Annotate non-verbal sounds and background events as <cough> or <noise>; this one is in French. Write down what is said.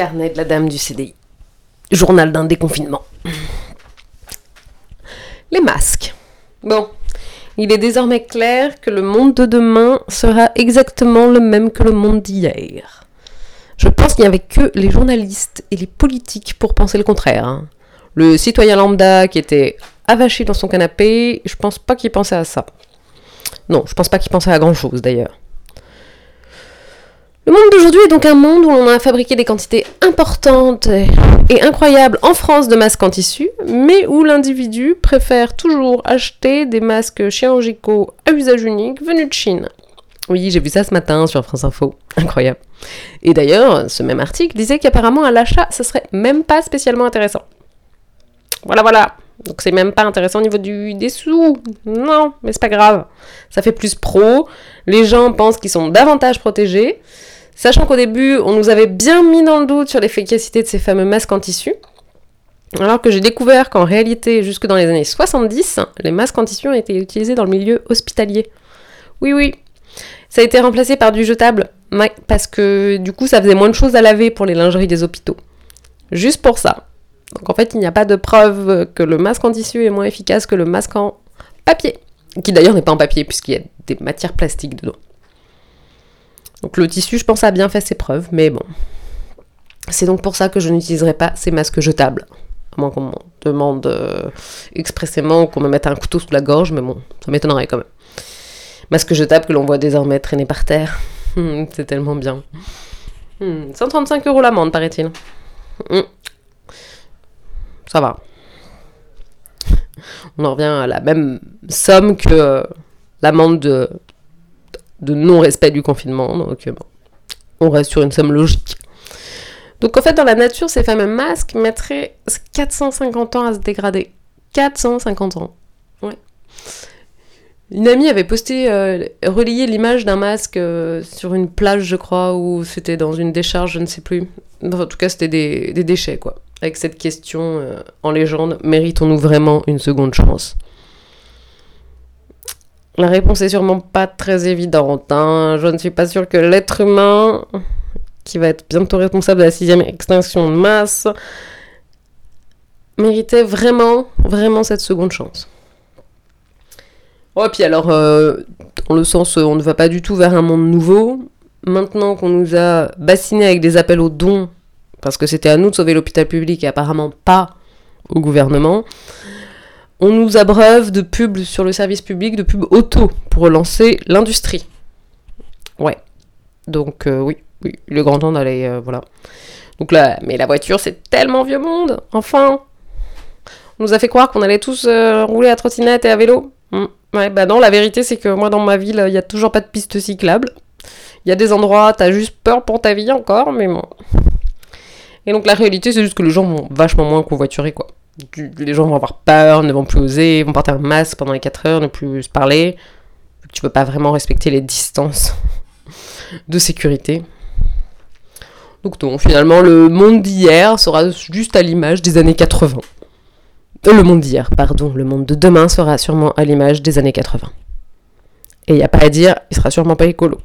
Carnet de la dame du CDI. Journal d'un déconfinement. Les masques. Bon, il est désormais clair que le monde de demain sera exactement le même que le monde d'hier. Je pense qu'il n'y avait que les journalistes et les politiques pour penser le contraire. hein. Le citoyen lambda qui était avachi dans son canapé, je pense pas qu'il pensait à ça. Non, je pense pas qu'il pensait à grand chose d'ailleurs. Le monde d'aujourd'hui est donc un monde où l'on a fabriqué des quantités importantes et- incroyables en France de masques en tissu, mais où l'individu préfère toujours acheter des masques chirurgicaux à usage unique venus de Chine. Oui, j'ai vu ça ce matin sur France Info. Incroyable. Et d'ailleurs, ce même article disait qu'apparemment à l'achat, ce serait même pas spécialement intéressant. Voilà, voilà. Donc c'est même pas intéressant au niveau du, des sous. Non, mais c'est pas grave. Ça fait plus pro. Les gens pensent qu'ils sont davantage protégés. Sachant qu'au début, on nous avait bien mis dans le doute sur l'efficacité de ces fameux masques en tissu. Alors que j'ai découvert qu'en réalité, jusque dans les années 70, les masques en tissu ont été utilisés dans le milieu hospitalier. Oui, oui. Ça a été remplacé par du jetable. Parce que du coup, ça faisait moins de choses à laver pour les lingeries des hôpitaux. Juste pour ça. Donc en fait, il n'y a pas de preuve que le masque en tissu est moins efficace que le masque en papier. Qui d'ailleurs n'est pas en papier, puisqu'il y a des matières plastiques dedans. Donc le tissu, je pense, a bien fait ses preuves, mais bon. C'est donc pour ça que je n'utiliserai pas ces masques jetables. À moins qu'on me demande euh, expressément qu'on me mette un couteau sous la gorge, mais bon, ça m'étonnerait quand même. Masque jetable que l'on voit désormais traîner par terre. <laughs> C'est tellement bien. Hum, 135 euros l'amende, paraît-il. Ça va. <laughs> On en revient à la même somme que euh, l'amende de, non-respect du confinement. Donc, euh, on reste sur une somme logique. Donc, en fait, dans la nature, ces fameux masques mettraient 450 ans à se dégrader. 450 ans. Ouais. Une amie avait posté, euh, relayé l'image d'un masque euh, sur une plage, je crois, ou c'était dans une décharge, je ne sais plus. En tout cas, c'était des, des déchets, quoi. Avec cette question euh, en légende, méritons-nous vraiment une seconde chance? La réponse est sûrement pas très évidente. hein. Je ne suis pas sûre que l'être humain, qui va être bientôt responsable de la sixième extinction de masse, méritait vraiment, vraiment cette seconde chance. Oh, puis alors, euh, dans le sens, on ne va pas du tout vers un monde nouveau. Maintenant qu'on nous a bassinés avec des appels aux dons, parce que c'était à nous de sauver l'hôpital public et apparemment pas au gouvernement, on nous abreuve de pubs sur le service public, de pubs auto pour relancer l'industrie. Ouais. Donc, euh, oui, oui, est grand temps d'aller. euh, voilà. Donc là, mais la voiture, c'est tellement vieux monde, enfin On nous a fait croire qu'on allait tous euh, rouler à trottinette et à vélo. Hmm. Ouais, bah non, la vérité, c'est que moi, dans ma ville, il n'y a toujours pas de piste cyclable. Il y a des endroits, t'as juste peur pour ta vie encore, mais bon. Et donc la réalité, c'est juste que les gens vont vachement moins convoiturer, quoi. Les gens vont avoir peur, ne vont plus oser, vont porter un masque pendant les 4 heures, ne plus se parler. Tu peux pas vraiment respecter les distances <laughs> de sécurité. Donc finalement, le monde d'hier sera juste à l'image des années 80. Euh, Le monde d'hier, pardon, le monde de demain sera sûrement à l'image des années 80. Et il n'y a pas à dire, il sera sûrement pas écolo.